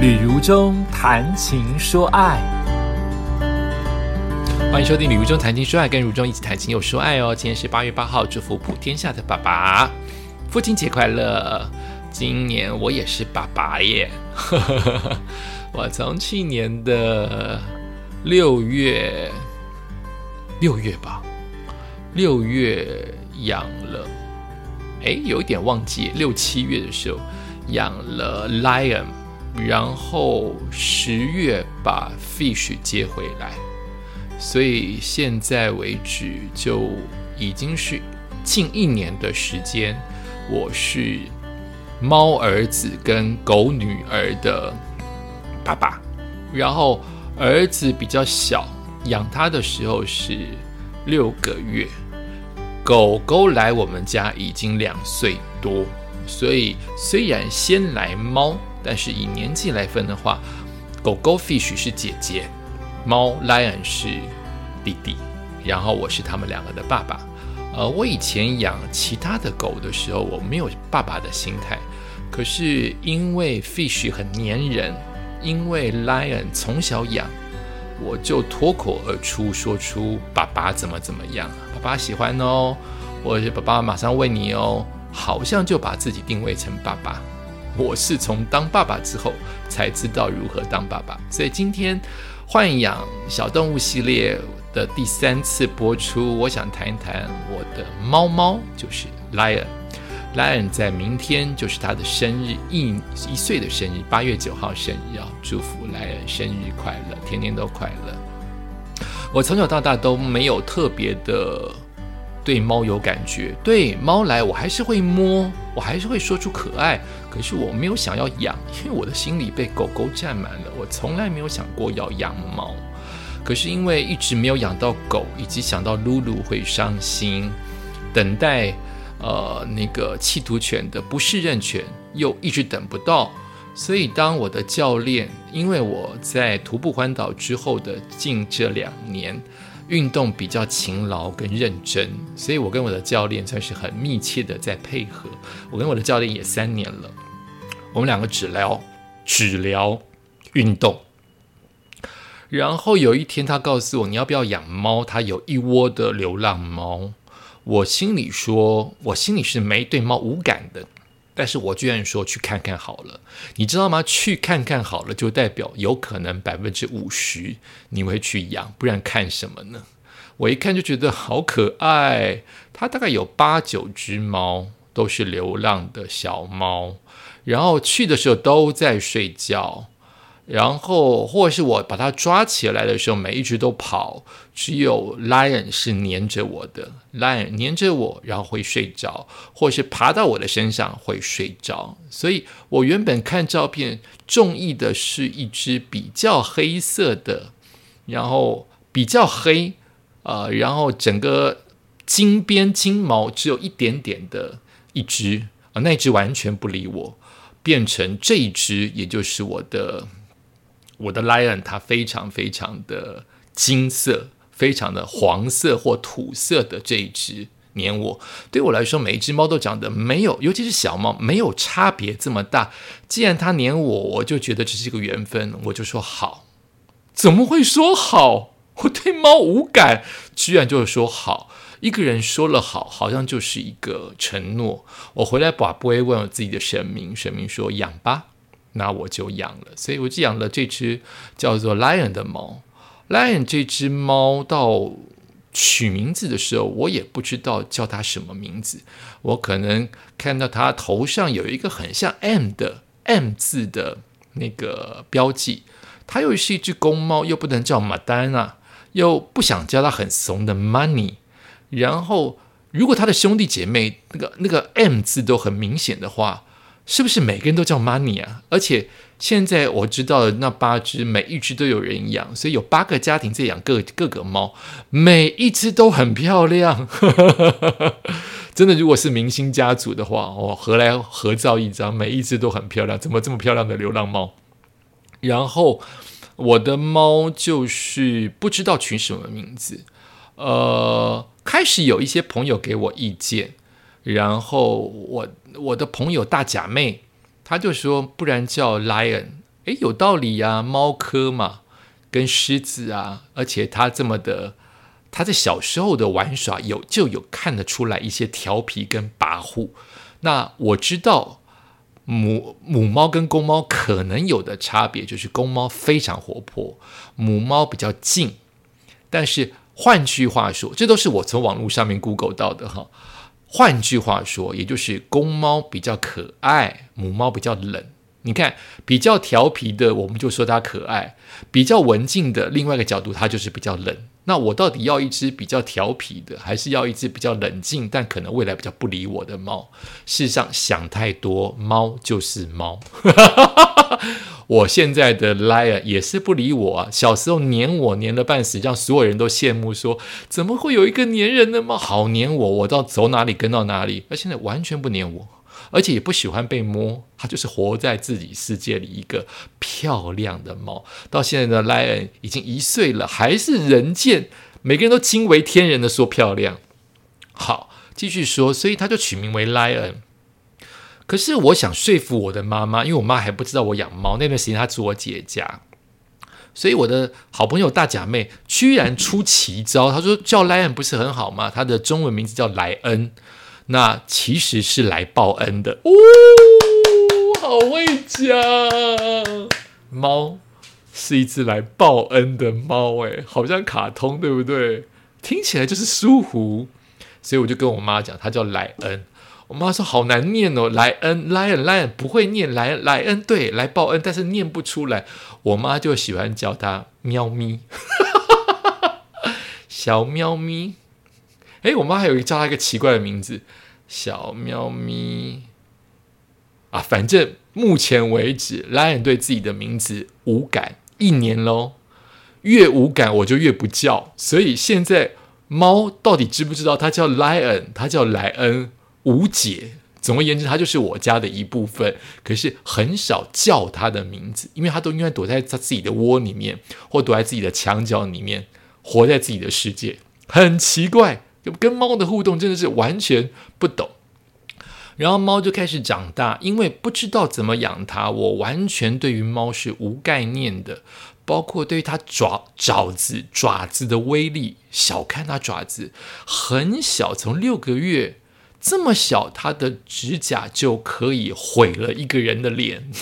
旅如中谈情说爱，欢迎收听《旅如中谈情说爱》，跟如中一起谈情又说爱哦。今天是八月八号，祝福普天下的爸爸，父亲节快乐！今年我也是爸爸耶，我从去年的六月六月吧，六月养了，哎，有一点忘记，六七月的时候养了 Lion。然后十月把 Fish 接回来，所以现在为止就已经是近一年的时间，我是猫儿子跟狗女儿的爸爸。然后儿子比较小，养他的时候是六个月，狗狗来我们家已经两岁多，所以虽然先来猫。但是以年纪来分的话，狗狗 Fish 是姐姐，猫 Lion 是弟弟，然后我是他们两个的爸爸。呃，我以前养其他的狗的时候，我没有爸爸的心态。可是因为 Fish 很粘人，因为 Lion 从小养，我就脱口而出说出爸爸怎么怎么样，爸爸喜欢哦，或者是爸爸马上喂你哦，好像就把自己定位成爸爸。我是从当爸爸之后才知道如何当爸爸，所以今天豢养小动物系列的第三次播出，我想谈一谈我的猫猫，就是 Lion。Lion 在明天就是他的生日，一一岁的生日，八月九号生日，要祝福 Lion 生日快乐，天天都快乐。我从小到大都没有特别的。对猫有感觉，对猫来我还是会摸，我还是会说出可爱。可是我没有想要养，因为我的心里被狗狗占满了。我从来没有想过要养猫。可是因为一直没有养到狗，以及想到露露会伤心，等待呃那个弃徒犬的不适任犬又一直等不到，所以当我的教练，因为我在徒步环岛之后的近这两年。运动比较勤劳跟认真，所以我跟我的教练算是很密切的在配合。我跟我的教练也三年了，我们两个只聊只聊运动。然后有一天他告诉我你要不要养猫，他有一窝的流浪猫。我心里说，我心里是没对猫无感的。但是我居然说去看看好了，你知道吗？去看看好了，就代表有可能百分之五十你会去养，不然看什么呢？我一看就觉得好可爱，它大概有八九只猫，都是流浪的小猫，然后去的时候都在睡觉。然后，或者是我把它抓起来的时候，每一只都跑，只有 lion 是黏着我的，lion 黏着我，然后会睡着，或是爬到我的身上会睡着。所以我原本看照片中意的是一只比较黑色的，然后比较黑，呃，然后整个金边金毛只有一点点的一只啊，那只完全不理我，变成这一只，也就是我的。我的 lion 它非常非常的金色，非常的黄色或土色的这一只黏我，对我来说每一只猫都长得没有，尤其是小猫没有差别这么大。既然它黏我，我就觉得这是一个缘分，我就说好。怎么会说好？我对猫无感，居然就是说好。一个人说了好，好像就是一个承诺。我回来把不会问我自己的神明，神明说养吧。那我就养了，所以我就养了这只叫做 Lion 的猫。Lion 这只猫到取名字的时候，我也不知道叫它什么名字。我可能看到它头上有一个很像 M 的 M 字的那个标记，它又是一只公猫，又不能叫马丹啊，又不想叫它很怂的 Money。然后，如果它的兄弟姐妹那个那个 M 字都很明显的话。是不是每个人都叫 money 啊？而且现在我知道的那八只，每一只都有人养，所以有八个家庭在养各各个猫，每一只都很漂亮。真的，如果是明星家族的话，我合来合照一张，每一只都很漂亮。怎么这么漂亮的流浪猫？然后我的猫就是不知道取什么名字，呃，开始有一些朋友给我意见。然后我我的朋友大假妹，她就说不然叫 lion，诶，有道理呀，猫科嘛，跟狮子啊，而且它这么的，它在小时候的玩耍有就有看得出来一些调皮跟跋扈。那我知道母母猫跟公猫可能有的差别，就是公猫非常活泼，母猫比较静。但是换句话说，这都是我从网络上面 Google 到的哈。换句话说，也就是公猫比较可爱，母猫比较冷。你看，比较调皮的，我们就说它可爱；比较文静的，另外一个角度，它就是比较冷。那我到底要一只比较调皮的，还是要一只比较冷静但可能未来比较不理我的猫？事实上，想太多，猫就是猫。我现在的 Liar 也是不理我啊，小时候黏我黏了半死，让所有人都羡慕，说怎么会有一个黏人的猫，好黏我，我到走哪里跟到哪里。而现在完全不黏我，而且也不喜欢被摸，它就是活在自己世界里一个漂亮的猫。到现在的 Lion 已经一岁了，还是人见，每个人都惊为天人的说漂亮。好，继续说，所以他就取名为 Lion。可是我想说服我的妈妈，因为我妈还不知道我养猫。那段时间她住我姐家，所以我的好朋友大假妹居然出奇招，她说叫莱恩不是很好吗？她的中文名字叫莱恩，那其实是来报恩的。哦，好会讲，猫是一只来报恩的猫，哎，好像卡通，对不对？听起来就是舒服，所以我就跟我妈讲，它叫莱恩。我妈说好难念哦，莱恩莱恩莱恩不会念莱莱恩对来报恩，但是念不出来。我妈就喜欢叫它喵咪，小喵咪。哎，我妈还有一个叫他一个奇怪的名字，小喵咪。啊，反正目前为止，莱恩对自己的名字无感，一年喽，越无感我就越不叫。所以现在猫到底知不知道它叫莱恩，它叫莱恩？无解。总而言之，它就是我家的一部分。可是很少叫它的名字，因为它都应该躲在它自己的窝里面，或躲在自己的墙角里面，活在自己的世界。很奇怪，跟猫的互动真的是完全不懂。然后猫就开始长大，因为不知道怎么养它，我完全对于猫是无概念的，包括对于它爪爪子爪子的威力，小看它爪子很小，从六个月。这么小，它的指甲就可以毁了一个人的脸。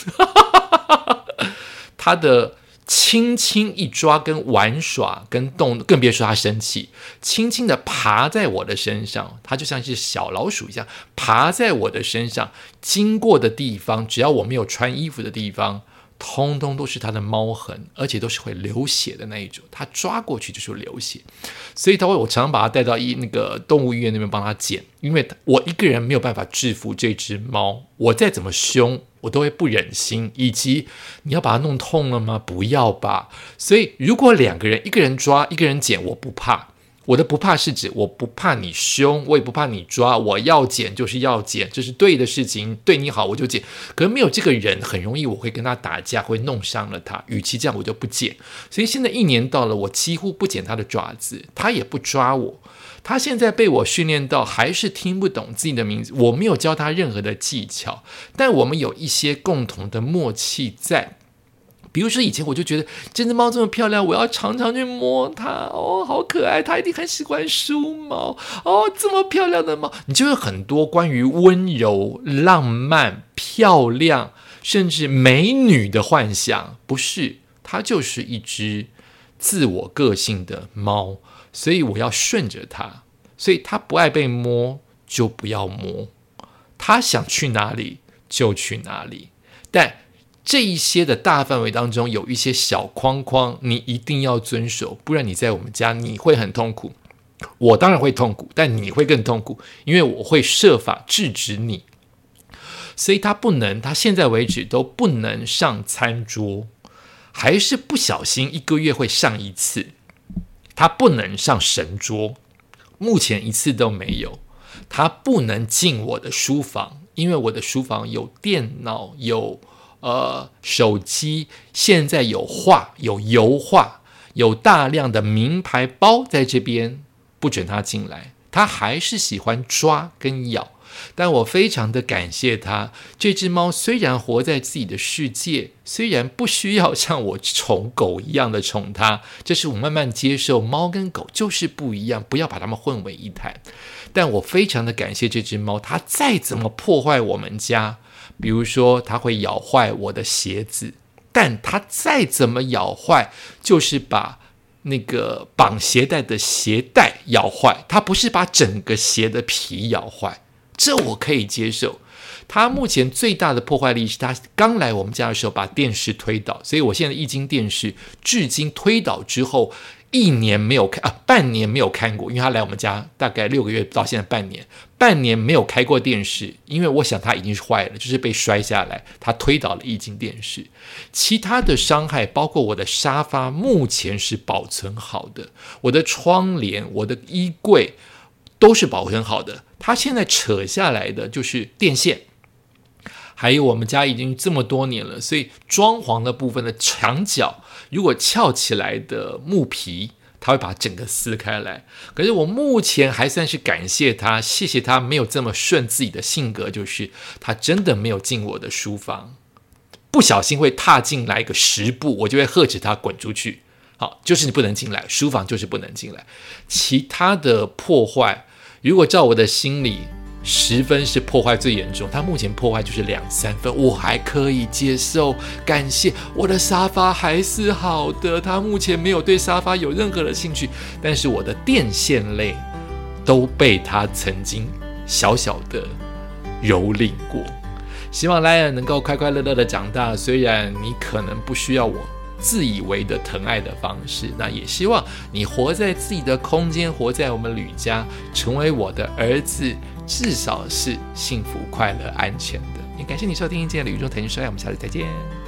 它的轻轻一抓、跟玩耍、跟动，更别说它生气，轻轻的爬在我的身上，它就像是小老鼠一样爬在我的身上，经过的地方，只要我没有穿衣服的地方。通通都是它的猫痕，而且都是会流血的那一种。它抓过去就是流血，所以它会我常常把它带到医那个动物医院那边帮它剪，因为我一个人没有办法制服这只猫，我再怎么凶，我都会不忍心。以及你要把它弄痛了吗？不要吧。所以如果两个人，一个人抓，一个人剪，我不怕。我的不怕是指我不怕你凶，我也不怕你抓，我要剪就是要剪，这是对的事情，对你好我就剪。可是没有这个人，很容易我会跟他打架，会弄伤了他。与其这样，我就不剪。所以现在一年到了，我几乎不剪他的爪子，他也不抓我。他现在被我训练到还是听不懂自己的名字，我没有教他任何的技巧，但我们有一些共同的默契在。比如说以前我就觉得这只猫这么漂亮，我要常常去摸它哦，好可爱，它一定很喜欢梳毛哦，这么漂亮的猫，你就有很多关于温柔、浪漫、漂亮，甚至美女的幻想。不是，它就是一只自我个性的猫，所以我要顺着它，所以它不爱被摸就不要摸，它想去哪里就去哪里，但。这一些的大范围当中有一些小框框，你一定要遵守，不然你在我们家你会很痛苦。我当然会痛苦，但你会更痛苦，因为我会设法制止你。所以他不能，他现在为止都不能上餐桌，还是不小心一个月会上一次。他不能上神桌，目前一次都没有。他不能进我的书房，因为我的书房有电脑有。呃，手机现在有画，有油画，有大量的名牌包在这边，不准他进来。他还是喜欢抓跟咬，但我非常的感谢它。这只猫虽然活在自己的世界，虽然不需要像我宠狗一样的宠它，这是我慢慢接受，猫跟狗就是不一样，不要把它们混为一谈。但我非常的感谢这只猫，它再怎么破坏我们家，比如说它会咬坏我的鞋子，但它再怎么咬坏，就是把。那个绑鞋带的鞋带咬坏，它不是把整个鞋的皮咬坏，这我可以接受。他目前最大的破坏力是他刚来我们家的时候把电视推倒，所以我现在液晶电视至今推倒之后。一年没有开啊，半年没有看过，因为他来我们家大概六个月，到现在半年，半年没有开过电视，因为我想他已经是坏了，就是被摔下来，他推倒了液晶电视。其他的伤害，包括我的沙发，目前是保存好的，我的窗帘、我的衣柜都是保存好的。他现在扯下来的就是电线，还有我们家已经这么多年了，所以装潢的部分的墙角。如果翘起来的木皮，他会把整个撕开来。可是我目前还算是感谢他，谢谢他没有这么顺自己的性格，就是他真的没有进我的书房，不小心会踏进来个十步，我就会喝止他滚出去。好，就是你不能进来，书房就是不能进来。其他的破坏，如果照我的心理。十分是破坏最严重，他目前破坏就是两三分，我还可以接受。感谢我的沙发还是好的，他目前没有对沙发有任何的兴趣，但是我的电线类都被他曾经小小的蹂躏过。希望莱恩能够快快乐乐的长大，虽然你可能不需要我自以为的疼爱的方式，那也希望你活在自己的空间，活在我们吕家，成为我的儿子。至少是幸福、快乐、安全的。也感谢你收听今天的宇宙腾说爱，我们下次再见。